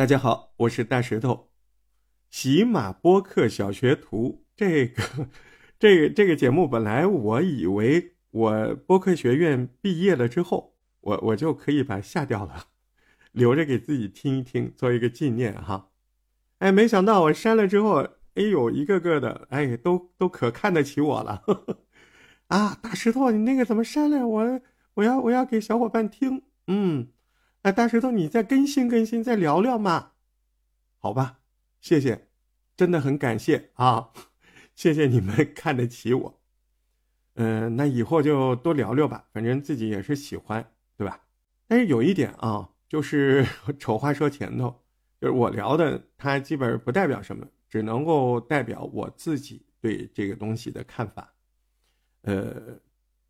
大家好，我是大石头，喜马播客小学徒。这个，这个，这个节目本来我以为我播客学院毕业了之后，我我就可以把它下掉了，留着给自己听一听，做一个纪念哈。哎，没想到我删了之后，哎呦，一个个的，哎，都都可看得起我了。啊，大石头，你那个怎么删了？我我要我要给小伙伴听，嗯。哎，大石头，你再更新更新，再聊聊嘛？好吧，谢谢，真的很感谢啊，谢谢你们 看得起我。嗯，那以后就多聊聊吧，反正自己也是喜欢，对吧？但是有一点啊，就是 丑话说前头，就是我聊的，它基本不代表什么，只能够代表我自己对这个东西的看法。呃，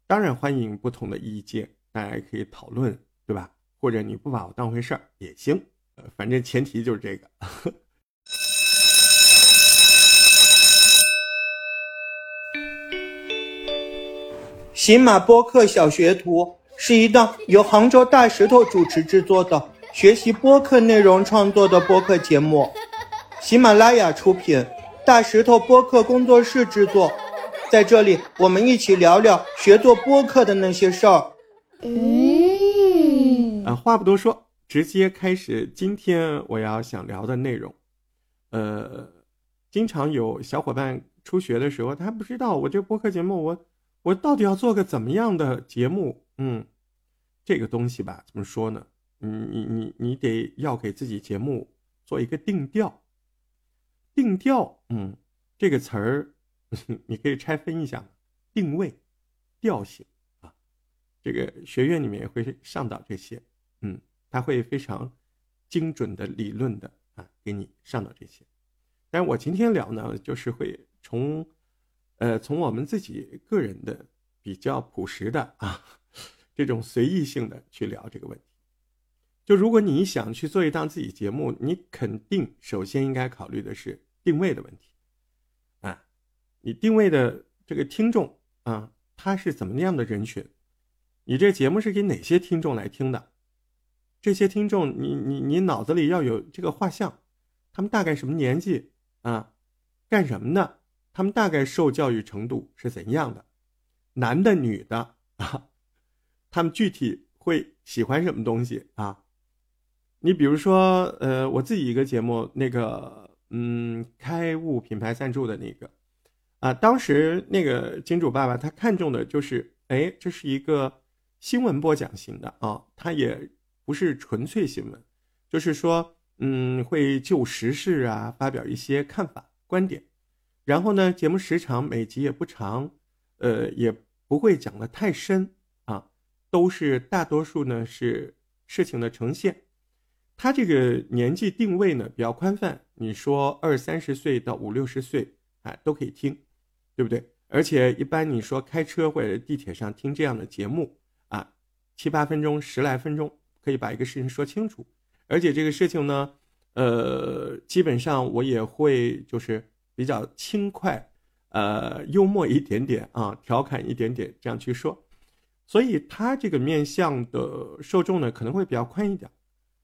当然欢迎不同的意见，大家可以讨论，对吧？或者你不把我当回事儿也行，呃，反正前提就是这个。喜马播客小学徒是一档由杭州大石头主持制作的学习播客内容创作的播客节目，喜马拉雅出品，大石头播客工作室制作。在这里，我们一起聊聊学做播客的那些事儿。啊，话不多说，直接开始今天我要想聊的内容。呃，经常有小伙伴初学的时候，他不知道我这播客节目，我我到底要做个怎么样的节目？嗯，这个东西吧，怎么说呢？你你你你得要给自己节目做一个定调。定调，嗯，这个词儿 你可以拆分一下，定位、调性啊，这个学院里面也会上到这些。嗯，他会非常精准的理论的啊，给你上到这些。但我今天聊呢，就是会从，呃，从我们自己个人的比较朴实的啊，这种随意性的去聊这个问题。就如果你想去做一档自己节目，你肯定首先应该考虑的是定位的问题啊，你定位的这个听众啊，他是怎么样的人群？你这节目是给哪些听众来听的？这些听众，你你你脑子里要有这个画像，他们大概什么年纪啊？干什么的？他们大概受教育程度是怎样的？男的、女的啊？他们具体会喜欢什么东西啊？你比如说，呃，我自己一个节目，那个，嗯，开悟品牌赞助的那个，啊，当时那个金主爸爸他看中的就是，哎，这是一个新闻播讲型的啊，他也。不是纯粹新闻，就是说，嗯，会就时事啊发表一些看法观点，然后呢，节目时长每集也不长，呃，也不会讲的太深啊，都是大多数呢是事情的呈现。他这个年纪定位呢比较宽泛，你说二三十岁到五六十岁，哎，都可以听，对不对？而且一般你说开车或者地铁上听这样的节目啊，七八分钟，十来分钟。可以把一个事情说清楚，而且这个事情呢，呃，基本上我也会就是比较轻快，呃，幽默一点点啊，调侃一点点这样去说，所以他这个面向的受众呢可能会比较宽一点，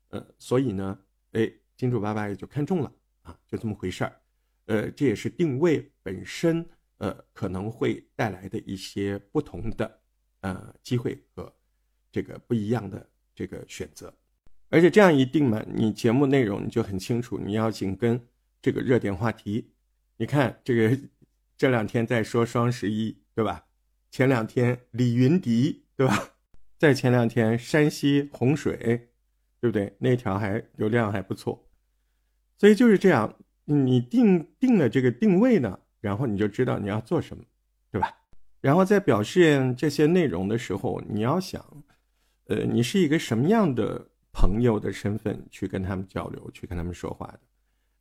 呃，所以呢，哎，金主爸爸也就看中了啊，就这么回事儿，呃，这也是定位本身呃可能会带来的一些不同的呃机会和这个不一样的。这个选择，而且这样一定嘛，你节目内容你就很清楚，你要紧跟这个热点话题。你看这个这两天在说双十一，对吧？前两天李云迪，对吧？在前两天山西洪水，对不对？那条还流量还不错。所以就是这样，你定定了这个定位呢，然后你就知道你要做什么，对吧？然后在表现这些内容的时候，你要想。呃，你是一个什么样的朋友的身份去跟他们交流，去跟他们说话的？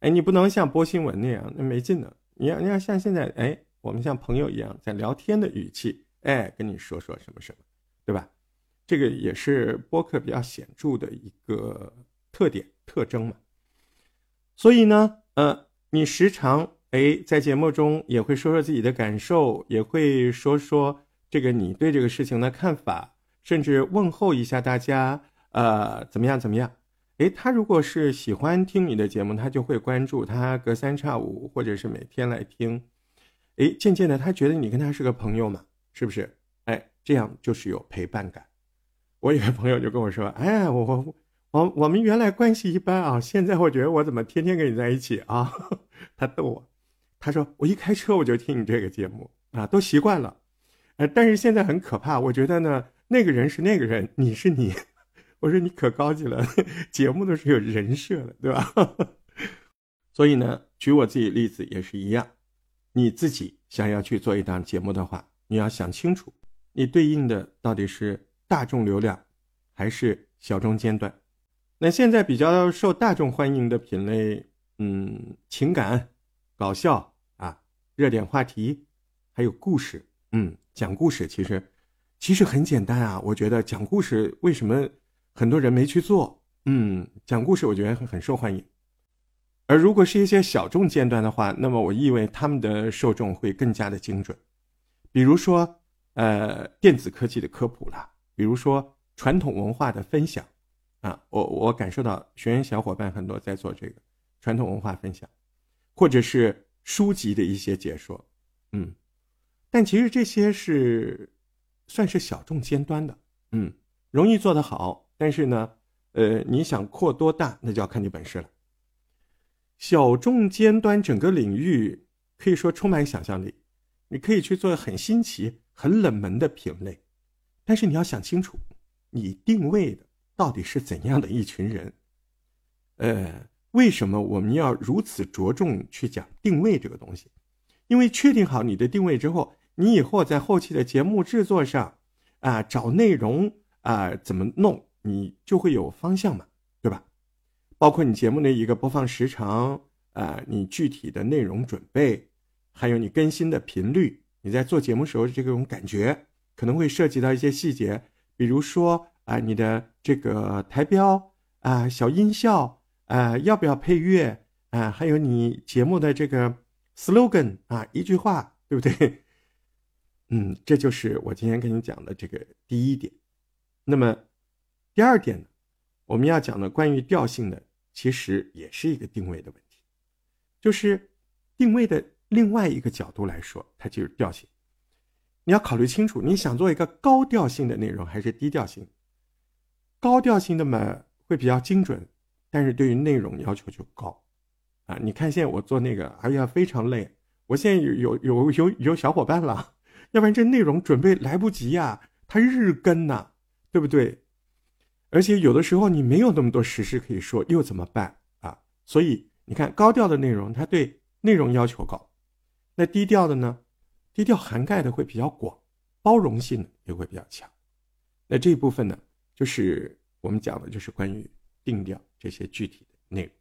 哎，你不能像播新闻那样，那没劲的。你要你要像现在，哎，我们像朋友一样在聊天的语气，哎，跟你说说什么什么，对吧？这个也是播客比较显著的一个特点特征嘛。所以呢，呃，你时常哎在节目中也会说说自己的感受，也会说说这个你对这个事情的看法。甚至问候一下大家，呃，怎么样？怎么样？诶，他如果是喜欢听你的节目，他就会关注，他隔三差五或者是每天来听。诶，渐渐的，他觉得你跟他是个朋友嘛，是不是？哎，这样就是有陪伴感。我有个朋友就跟我说：“哎，我我我我们原来关系一般啊，现在我觉得我怎么天天跟你在一起啊？” 他逗我，他说：“我一开车我就听你这个节目啊，都习惯了。呃，但是现在很可怕，我觉得呢，那个人是那个人，你是你。”我说你可高级了，节目都是有人设的，对吧？所以呢，举我自己例子也是一样，你自己想要去做一档节目的话，你要想清楚，你对应的到底是大众流量，还是小众尖端。那现在比较受大众欢迎的品类，嗯，情感、搞笑啊，热点话题，还有故事，嗯，讲故事其实其实很简单啊，我觉得讲故事为什么？很多人没去做，嗯，讲故事我觉得很很受欢迎。而如果是一些小众尖端的话，那么我意味他们的受众会更加的精准。比如说，呃，电子科技的科普啦，比如说传统文化的分享，啊，我我感受到学员小伙伴很多在做这个传统文化分享，或者是书籍的一些解说，嗯，但其实这些是算是小众尖端的，嗯，容易做得好。但是呢，呃，你想扩多大，那就要看你本事了。小众尖端整个领域可以说充满想象力，你可以去做很新奇、很冷门的品类，但是你要想清楚，你定位的到底是怎样的一群人。呃，为什么我们要如此着重去讲定位这个东西？因为确定好你的定位之后，你以后在后期的节目制作上，啊，找内容啊，怎么弄？你就会有方向嘛，对吧？包括你节目的一个播放时长啊，你具体的内容准备，还有你更新的频率，你在做节目时候的这种感觉，可能会涉及到一些细节，比如说啊，你的这个台标啊，小音效啊，要不要配乐啊，还有你节目的这个 slogan 啊，一句话，对不对？嗯，这就是我今天跟你讲的这个第一点。那么。第二点呢，我们要讲的关于调性的，其实也是一个定位的问题，就是定位的另外一个角度来说，它就是调性。你要考虑清楚，你想做一个高调性的内容还是低调性？高调性的嘛会比较精准，但是对于内容要求就高啊！你看现在我做那个，哎呀非常累，我现在有有有有有小伙伴了，要不然这内容准备来不及呀，他日更呐，对不对？而且有的时候你没有那么多实事可以说，又怎么办啊？所以你看，高调的内容它对内容要求高，那低调的呢？低调涵盖的会比较广，包容性也会比较强。那这一部分呢，就是我们讲的就是关于定调这些具体的内容。